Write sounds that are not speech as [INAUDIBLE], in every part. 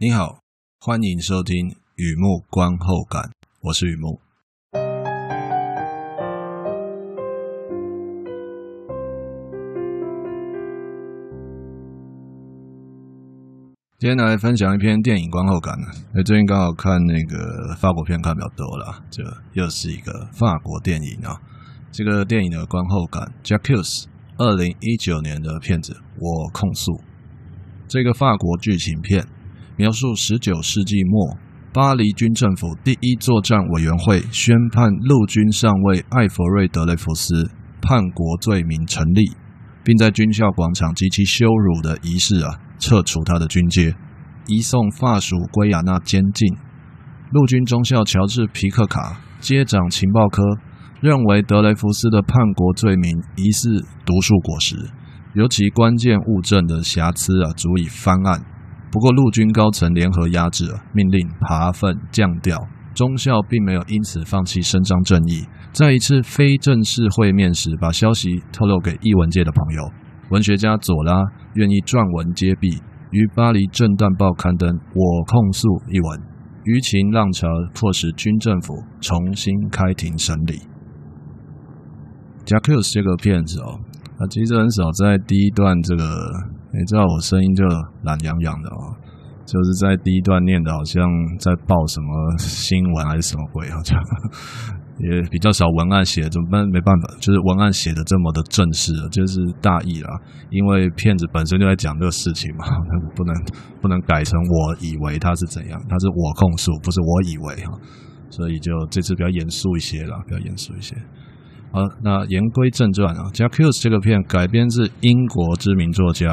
你好，欢迎收听《雨幕观后感》，我是雨幕。今天来分享一篇电影观后感呢。哎，最近刚好看那个法国片看比较多了，这又是一个法国电影啊。这个电影的观后感，J'accuse，二零一九年的片子，我控诉。这个法国剧情片描述十九世纪末巴黎军政府第一作战委员会宣判陆军上尉艾弗瑞·德雷福斯叛国罪名成立，并在军校广场极其羞辱的仪式啊。撤除他的军阶，移送法属圭亚那监禁。陆军中校乔治·皮克卡接掌情报科，认为德雷福斯的叛国罪名疑似毒树果实，尤其关键物证的瑕疵啊，足以翻案。不过陆军高层联合压制，命令爬粪降调。中校并没有因此放弃伸张正义，在一次非正式会面时，把消息透露给译文界的朋友。文学家左拉愿意撰文揭弊，于《巴黎震旦报》刊登《我控诉》一文，舆情浪潮迫使军政府重新开庭审理。J'accuse 这个片子哦，他其实很少在第一段这个，你知道我声音就懒洋洋的哦，就是在第一段念的好像在报什么新闻还是什么鬼，好像。也比较少文案写，怎么办？没办法，就是文案写的这么的正式，就是大意啦。因为骗子本身就在讲这个事情嘛，[LAUGHS] 不能不能改成我以为他是怎样，他是我控诉，不是我以为哈。所以就这次比较严肃一些啦，比较严肃一些。好，那言归正传啊，《J'accuse》这个片改编自英国知名作家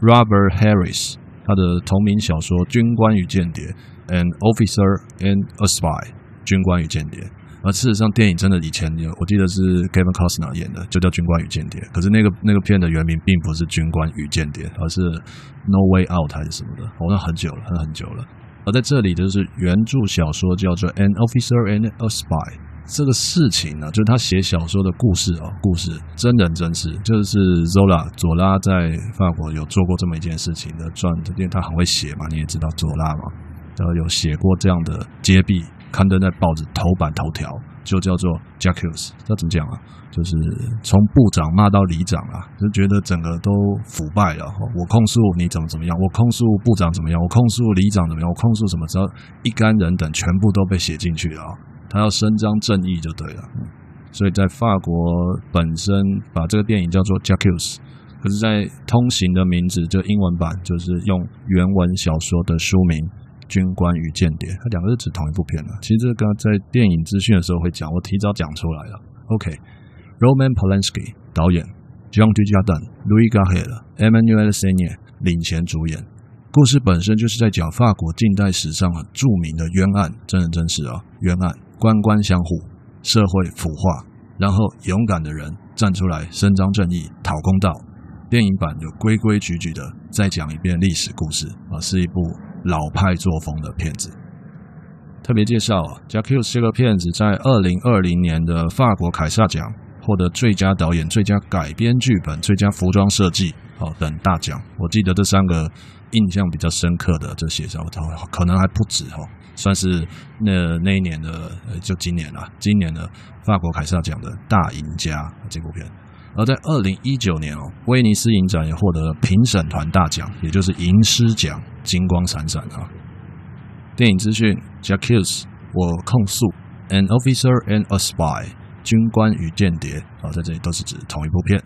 Robert Harris 他的同名小说《军官与间谍》，An Officer and a Spy，军官与间谍。而事实上，电影真的以前有，我记得是 Kevin Costner 演的，就叫《军官与间谍》。可是那个那个片的原名并不是《军官与间谍》，而是 No Way Out 还是什么的，好像很久了，很很久了。而在这里就是原著小说叫做 An Officer and a Spy。这个事情呢，就是他写小说的故事啊，故事真人真事，就是 Zola 左拉在法国有做过这么一件事情的传，因为他很会写嘛，你也知道左拉嘛，然后有写过这样的揭弊。刊登在报纸头版头条，就叫做 J'accuse，那怎么讲啊？就是从部长骂到里长啊，就觉得整个都腐败了。我控诉你怎么怎么样，我控诉部长怎么样，我控诉里长怎么样，我控诉什么？只要一干人等全部都被写进去了，他要伸张正义就对了。所以在法国本身把这个电影叫做 J'accuse，可是，在通行的名字就英文版就是用原文小说的书名。军官与间谍，它两个是指同一部片的。其实这个在电影资讯的时候会讲，我提早讲出来了。OK，Roman Polanski 导演，John Dujardin、Louis Garrel、Emmanuelle Seigner 领衔主演。故事本身就是在讲法国近代史上很著名的冤案，真人真事啊，冤案，官官相护，社会腐化，然后勇敢的人站出来伸张正义，讨公道。电影版就规规矩矩的再讲一遍历史故事啊，是一部。老派作风的片子，特别介绍啊，《J'accuse》这个片子在二零二零年的法国凯撒奖获得最佳导演、最佳改编剧本、最佳服装设计哦等大奖。我记得这三个印象比较深刻的这些，可能还不止哦，算是那那一年的，就今年了，今年的法国凯撒奖的大赢家这部片。而在二零一九年哦，威尼斯影展也获得了评审团大奖，也就是银狮奖，金光闪闪啊！电影资讯：J'accuse，我控诉；An officer and a spy，军官与间谍啊，在这里都是指同一部片。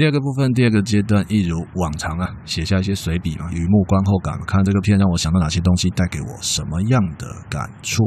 第二个部分，第二个阶段，一如往常啊，写下一些随笔啊，雨幕观后感，看这个片让我想到哪些东西，带给我什么样的感触。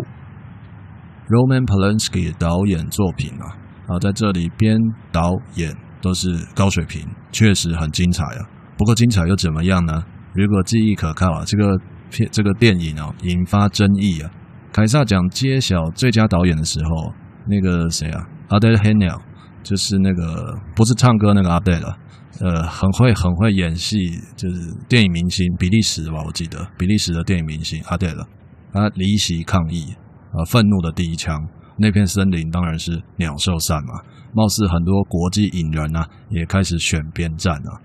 Roman Polanski 导演作品啊，啊，在这里编导演都是高水平，确实很精彩啊。不过精彩又怎么样呢？如果记忆可靠啊，这个片这个电影啊，引发争议啊。凯撒奖揭晓最佳导演的时候，那个谁啊，Adel Haenel 就是那个不是唱歌那个阿黛了，呃，很会很会演戏，就是电影明星，比利时吧，我记得比利时的电影明星阿黛了，他离席抗议，呃，愤怒的第一枪，那片森林当然是鸟兽散嘛。貌似很多国际影人啊，也开始选边站了。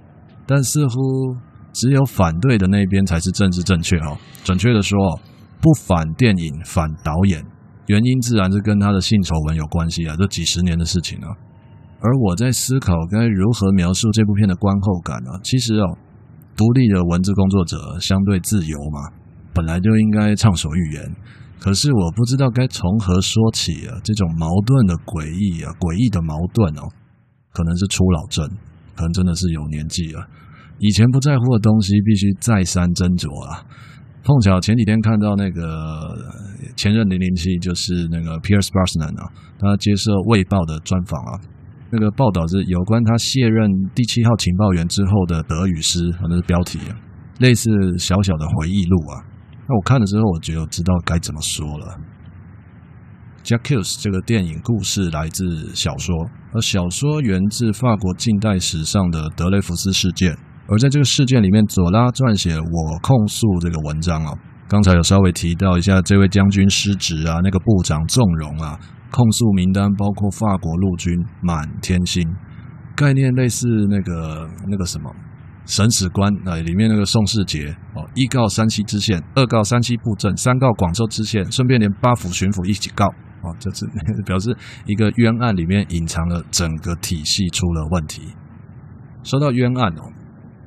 但似乎只有反对的那边才是政治正确哦。准确的说，不反电影，反导演，原因自然是跟他的性丑闻有关系啊，这几十年的事情啊。而我在思考该如何描述这部片的观后感呢、啊？其实哦，独立的文字工作者相对自由嘛，本来就应该畅所欲言。可是我不知道该从何说起啊！这种矛盾的诡异啊，诡异的矛盾哦，可能是初老症，可能真的是有年纪了。以前不在乎的东西，必须再三斟酌啊。碰巧前几天看到那个前任零零七，就是那个 Pierce Brosnan 啊，他接受《卫报》的专访啊，那个报道是有关他卸任第七号情报员之后的得与失，那是标题啊，类似小小的回忆录啊。那我看了之后，我就知道该怎么说了。J'accuse 这个电影故事来自小说，而小说源自法国近代史上的德雷福斯事件。而在这个事件里面，左拉撰写我控诉这个文章啊。刚才有稍微提到一下，这位将军失职啊，那个部长纵容啊，控诉名单包括法国陆军满天星，概念类似那个那个什么。审史官啊，里面那个宋世杰哦，一告山西知县，二告山西布政，三告广州知县，顺便连八府巡抚一起告哦，就是 [LAUGHS] 表示一个冤案里面隐藏了整个体系出了问题。说到冤案哦，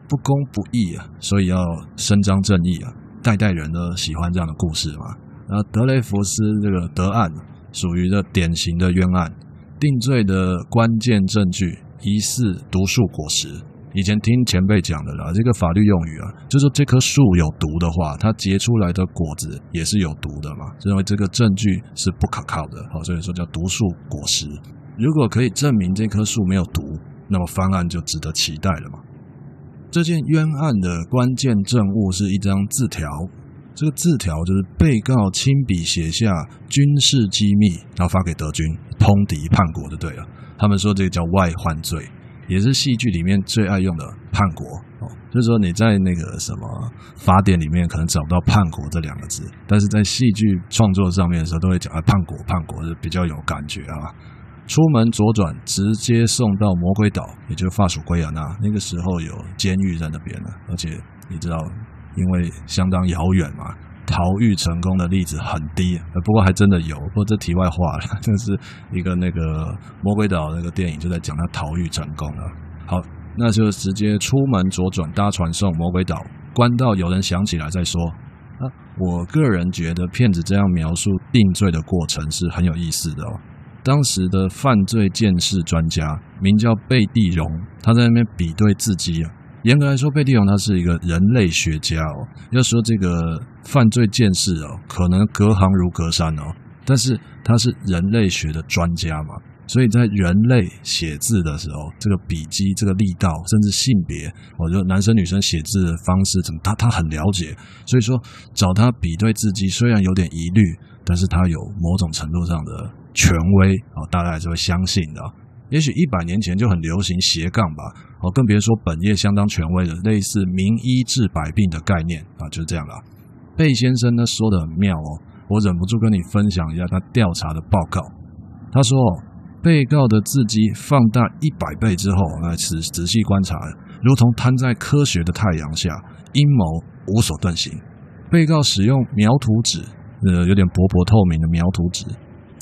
不公不义啊，所以要伸张正义啊，代代人都喜欢这样的故事嘛。然后德雷福斯这个德案属于的典型的冤案，定罪的关键证据疑似毒树果实。以前听前辈讲的啦，这个法律用语啊，就是说这棵树有毒的话，它结出来的果子也是有毒的嘛，认为这个证据是不可靠的，好，所以说叫毒树果实。如果可以证明这棵树没有毒，那么翻案就值得期待了嘛。这件冤案的关键证物是一张字条，这个字条就是被告亲笔写下军事机密，然后发给德军通敌叛国就对了。他们说这个叫外患罪。也是戏剧里面最爱用的叛国，就是说你在那个什么法典里面可能找不到叛国这两个字，但是在戏剧创作上面的时候都会讲啊，叛国，叛国是比较有感觉啊。出门左转，直接送到魔鬼岛，也就是法属圭亚那。那个时候有监狱在那边呢，而且你知道，因为相当遥远嘛。逃狱成功的例子很低，不过还真的有。不过这题外话了，[LAUGHS] 就是一个那个魔鬼岛那个电影就在讲他逃狱成功了。好，那就直接出门左转搭船送魔鬼岛，关到有人想起来再说。啊，我个人觉得骗子这样描述定罪的过程是很有意思的哦。当时的犯罪鉴识专家名叫贝蒂荣，他在那边比对字迹啊。严格来说，贝蒂荣他是一个人类学家哦。要说这个犯罪鉴识哦，可能隔行如隔山哦，但是他是人类学的专家嘛，所以在人类写字的时候，这个笔迹、这个力道，甚至性别，我觉得男生女生写字的方式怎么，他他很了解。所以说找他比对字迹，虽然有点疑虑，但是他有某种程度上的权威哦，大家还是会相信的。也许一百年前就很流行斜杠吧，哦，更别说本业相当权威的类似名医治百病的概念啊，就是这样啦。贝先生呢说的很妙哦，我忍不住跟你分享一下他调查的报告。他说，被告的字迹放大一百倍之后，来仔仔细观察，如同摊在科学的太阳下，阴谋无所遁形。被告使用描图纸，呃，有点薄薄透明的描图纸，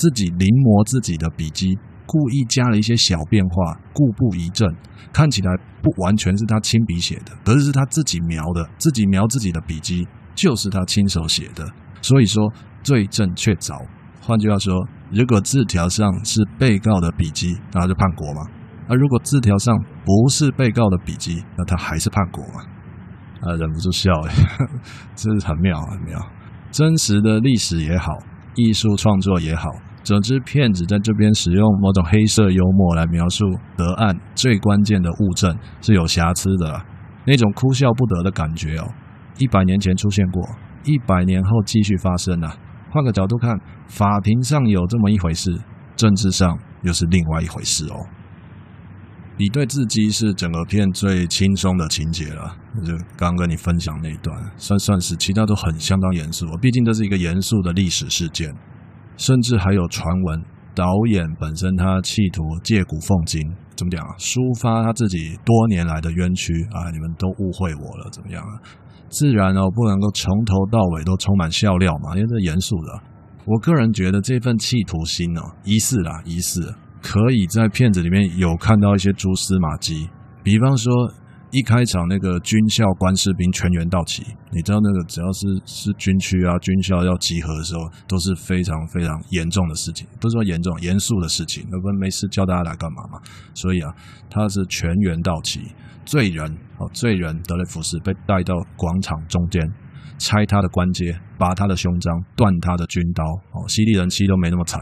自己临摹自己的笔迹。故意加了一些小变化，故布疑阵，看起来不完全是他亲笔写的，而是他自己描的，自己描自己的笔迹，就是他亲手写的。所以说罪证确凿。换句话说，如果字条上是被告的笔迹，那就叛国嘛；而如果字条上不是被告的笔迹，那他还是叛国嘛？啊，忍不住笑哎，[LAUGHS] 真是很妙很妙。真实的历史也好，艺术创作也好。总之，骗子在这边使用某种黑色幽默来描述得案最关键的物证是有瑕疵的，那种哭笑不得的感觉哦。一百年前出现过，一百年后继续发生啊。换个角度看，法庭上有这么一回事，政治上又是另外一回事哦。你对字迹是整个片最轻松的情节了，就刚刚跟你分享那一段，算算是，其他都很相当严肃，毕竟这是一个严肃的历史事件。甚至还有传闻，导演本身他企图借古讽今，怎么讲啊？抒发他自己多年来的冤屈啊！你们都误会我了，怎么样啊？自然哦，不能够从头到尾都充满笑料嘛，因为这严肃的。我个人觉得这份企图心哦，疑似啦，疑似可以在片子里面有看到一些蛛丝马迹，比方说。一开场那个军校官士兵全员到齐，你知道那个只要是是军区啊，军校要集合的时候，都是非常非常严重的事情，不是说严重，严肃的事情。那不是没事叫大家来干嘛嘛？所以啊，他是全员到齐，罪人哦，罪人德雷福斯被带到广场中间，拆他的关节，拔他的胸章，断他的军刀。哦，犀利人妻都没那么惨。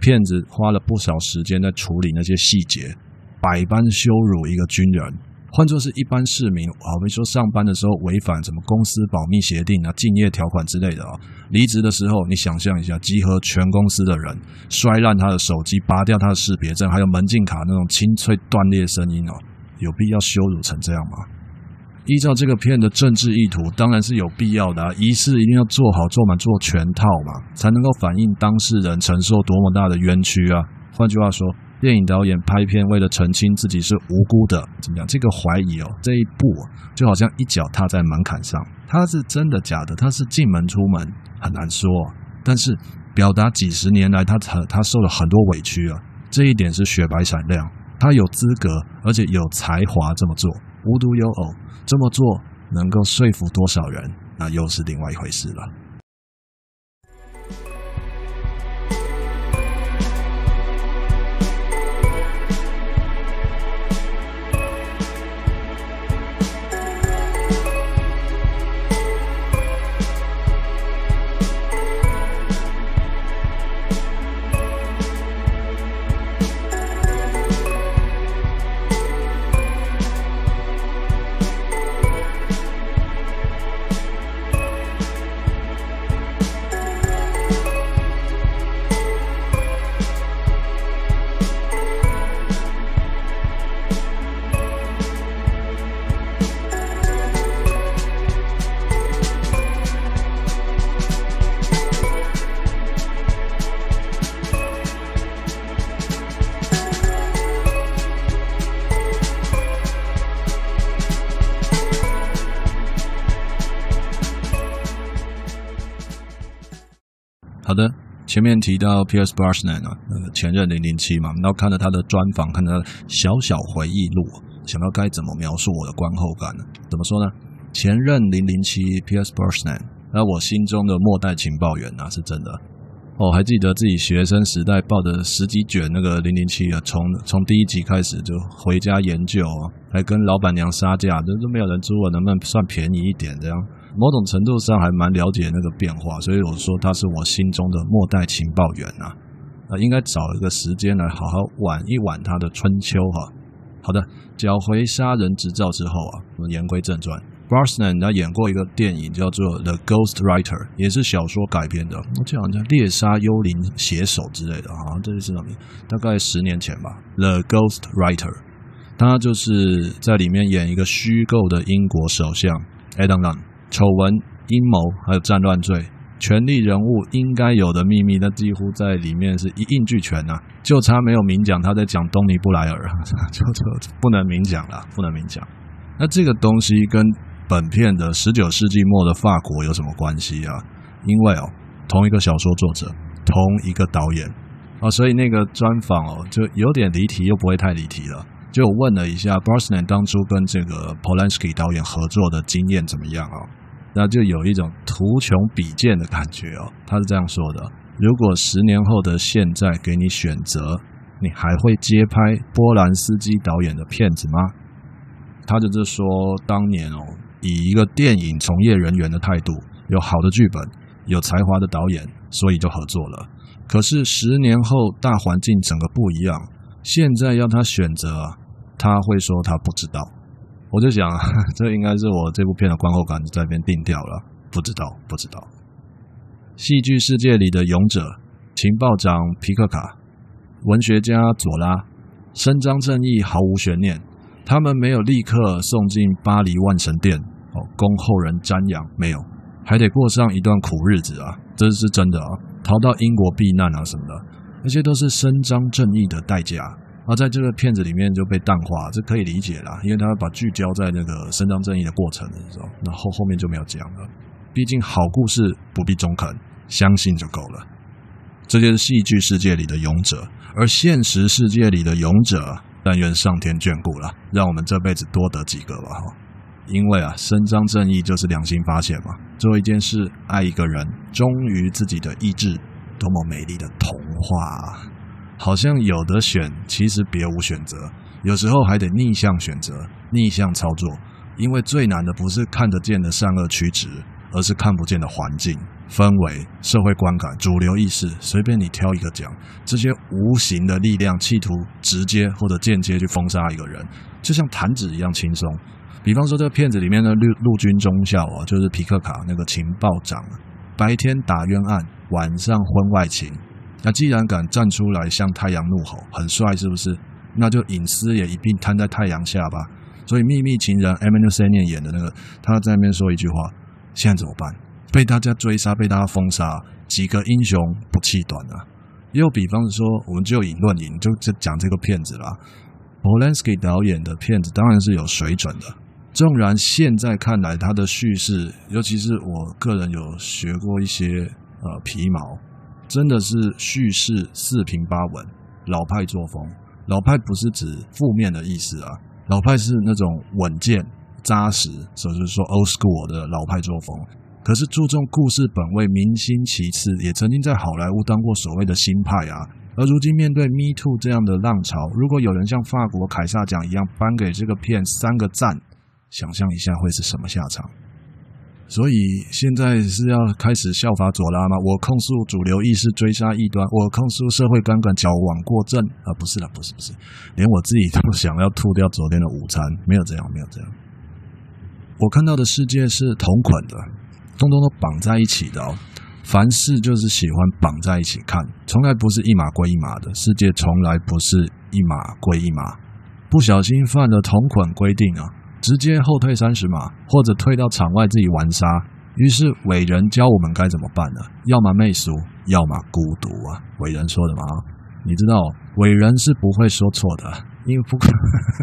骗子花了不少时间在处理那些细节，百般羞辱一个军人。换作是一般市民，好比说上班的时候违反什么公司保密协定啊、竞业条款之类的啊，离职的时候，你想象一下，集合全公司的人，摔烂他的手机，拔掉他的识别证，还有门禁卡那种清脆断裂声音哦，有必要羞辱成这样吗？依照这个片的政治意图，当然是有必要的啊，仪式一定要做好、做满、做全套嘛，才能够反映当事人承受多么大的冤屈啊。换句话说。电影导演拍片为了澄清自己是无辜的，怎么样？这个怀疑哦，这一步就好像一脚踏在门槛上。他是真的假的？他是进门出门很难说，但是表达几十年来他他他受了很多委屈啊，这一点是雪白闪亮。他有资格而且有才华这么做，无独有偶，这么做能够说服多少人，那又是另外一回事了。前面提到 Pierce Brosnan 啊，那个前任零零七嘛，然后看了他的专访，看他的小小回忆录，想到该怎么描述我的观后感呢？怎么说呢？前任零零七 Pierce Brosnan，那我心中的末代情报员啊，是真的。哦，还记得自己学生时代抱着十几卷那个零零七啊，从从第一集开始就回家研究啊，还跟老板娘杀价，都都没有人租，我能不能算便宜一点这样？某种程度上还蛮了解那个变化，所以我说他是我心中的末代情报员啊，啊，应该找一个时间来好好挽一挽他的春秋哈。好的，缴回杀人执照之后啊，我们言归正传，Brosnan 他演过一个电影叫做《The Ghost Writer》，也是小说改编的，我记得好像叫《猎杀幽灵写手》之类的，好像这是什么名？大概十年前吧，《The Ghost Writer》，他就是在里面演一个虚构的英国首相 Adam Lunn。丑闻、阴谋，还有战乱罪，权力人物应该有的秘密，那几乎在里面是一应俱全呐、就差没有明讲他在讲东尼布莱尔，[LAUGHS] 就就不能明讲了，不能明讲。那这个东西跟本片的十九世纪末的法国有什么关系啊？因为哦，同一个小说作者，同一个导演哦，所以那个专访哦，就有点离题，又不会太离题了。就问了一下 Brosnan 当初跟这个 Polanski 导演合作的经验怎么样啊？那就有一种图穷匕见的感觉哦。他是这样说的：如果十年后的现在给你选择，你还会接拍波兰斯基导演的片子吗？他就是说，当年哦，以一个电影从业人员的态度，有好的剧本，有才华的导演，所以就合作了。可是十年后，大环境整个不一样，现在要他选择，他会说他不知道。我就想，[LAUGHS] 这应该是我这部片的观后感在那边定调了。不知道，不知道。戏剧世界里的勇者，情报长皮克卡，文学家佐拉，伸张正义毫无悬念。他们没有立刻送进巴黎万神殿哦，供后人瞻仰，没有，还得过上一段苦日子啊，这是真的啊。逃到英国避难啊什么的，那些都是伸张正义的代价。而在这个片子里面就被淡化，这可以理解啦，因为他把聚焦在那个伸张正义的过程的时候，那后后面就没有讲了。毕竟好故事不必中肯，相信就够了。这就是戏剧世界里的勇者，而现实世界里的勇者，但愿上天眷顾了，让我们这辈子多得几个吧哈。因为啊，伸张正义就是良心发现嘛，做一件事，爱一个人，忠于自己的意志，多么美丽的童话！好像有的选，其实别无选择，有时候还得逆向选择，逆向操作。因为最难的不是看得见的善恶曲直，而是看不见的环境、氛围、社会观感、主流意识，随便你挑一个讲，这些无形的力量企图直接或者间接去封杀一个人，就像弹指一样轻松。比方说，这个片子里面的陆陆军中校啊，就是皮克卡那个情报长，白天打冤案，晚上婚外情。那既然敢站出来向太阳怒吼，很帅是不是？那就隐私也一并摊在太阳下吧。所以秘密情人 Emmanuel Seigner 演的那个，他在那边说一句话：现在怎么办？被大家追杀，被大家封杀，几个英雄不气短啊！又比方说，我们就以论影，就就讲这个片子啦。Polanski 导演的片子当然是有水准的，纵然现在看来他的叙事，尤其是我个人有学过一些呃皮毛。真的是叙事四平八稳，老派作风。老派不是指负面的意思啊，老派是那种稳健、扎实，所以说 old school 的老派作风。可是注重故事本位，明星其次，也曾经在好莱坞当过所谓的新派啊。而如今面对 Me Too 这样的浪潮，如果有人像法国凯撒奖一样颁给这个片三个赞，想象一下会是什么下场？所以现在是要开始效法左拉吗？我控诉主流意识追杀异端，我控诉社会观感矫枉过正啊！不是啦，不是不是，连我自己都想要吐掉昨天的午餐，没有这样，没有这样。我看到的世界是同捆的，通通都绑在一起的哦。凡事就是喜欢绑在一起看，从来不是一码归一码的。世界从来不是一码归一码，不小心犯了同捆规定啊！直接后退三十码，或者退到场外自己玩杀。于是伟人教我们该怎么办呢？要么媚俗，要么孤独啊！伟人说的嘛，你知道，伟人是不会说错的，因为不过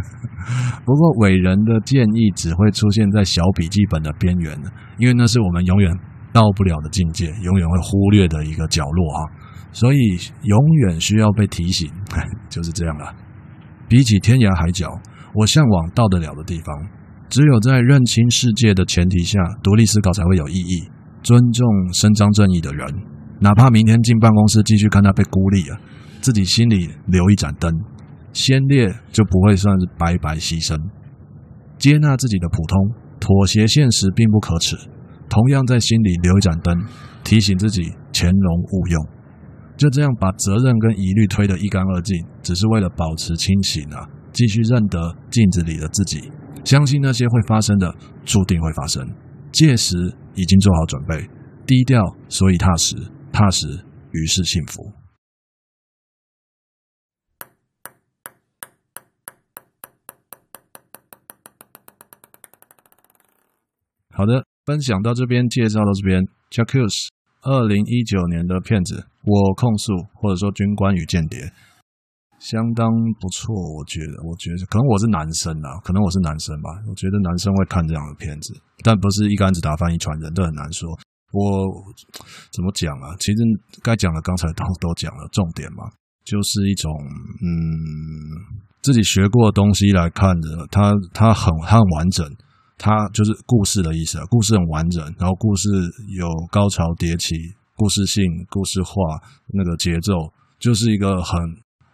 [LAUGHS] 不过伟人的建议只会出现在小笔记本的边缘，因为那是我们永远到不了的境界，永远会忽略的一个角落啊！所以永远需要被提醒，[LAUGHS] 就是这样了。比起天涯海角。我向往到得了的地方，只有在认清世界的前提下，独立思考才会有意义。尊重伸张正义的人，哪怕明天进办公室继续看他被孤立啊，自己心里留一盏灯，先烈就不会算是白白牺牲。接纳自己的普通，妥协现实并不可耻。同样在心里留一盏灯，提醒自己潜龙勿用。就这样把责任跟疑虑推得一干二净，只是为了保持清醒啊。继续认得镜子里的自己，相信那些会发生的，注定会发生。届时已经做好准备，低调所以踏实，踏实于是幸福。好的，分享到这边，介绍到这边。J'accuse 二零一九年的片子，我控诉，或者说军官与间谍。相当不错，我觉得，我觉得可能我是男生啦，可能我是男生吧。我觉得男生会看这样的片子，但不是一竿子打翻一船人，都很难说。我怎么讲啊？其实该讲的刚才都都讲了，重点嘛，就是一种嗯，自己学过的东西来看的，它它很它很完整，它就是故事的意思啊，故事很完整，然后故事有高潮迭起，故事性、故事化，那个节奏就是一个很。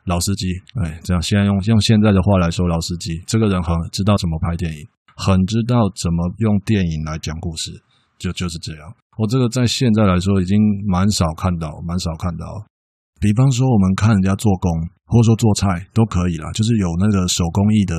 老司机，哎，这样现在用用现在的话来说，老司机这个人很知道怎么拍电影，很知道怎么用电影来讲故事，就就是这样。我这个在现在来说已经蛮少看到，蛮少看到。比方说，我们看人家做工，或者说做菜都可以啦，就是有那个手工艺的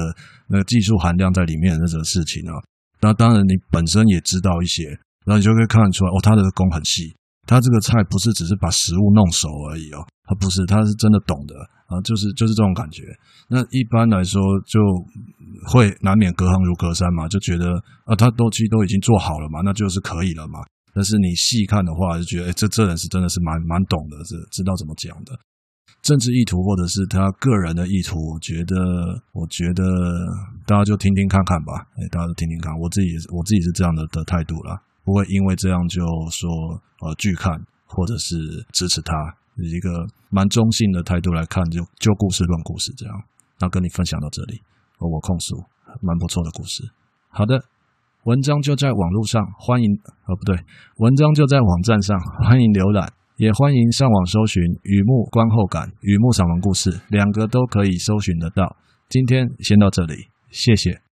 那个技术含量在里面的那种事情啊。那当然，你本身也知道一些，然后你就可以看出来，哦，他的工很细，他这个菜不是只是把食物弄熟而已哦，他不是，他是真的懂的。啊，就是就是这种感觉。那一般来说，就会难免隔行如隔山嘛，就觉得啊，他东西都已经做好了嘛，那就是可以了嘛。但是你细看的话，就觉得，哎，这这人是真的是蛮蛮懂的，是知道怎么讲的。政治意图或者是他个人的意图，我觉得，我觉得大家就听听看看吧。哎，大家都听听看，我自己我自己是这样的的态度啦，不会因为这样就说呃拒看或者是支持他，一个蛮中性的态度来看，就就故事论故事这样。那跟你分享到这里，我控诉蛮不错的故事。好的，文章就在网络上，欢迎呃不对，文章就在网站上，[LAUGHS] 欢迎浏览。也欢迎上网搜寻《雨幕观后感》《雨幕散文故事》，两个都可以搜寻得到。今天先到这里，谢谢。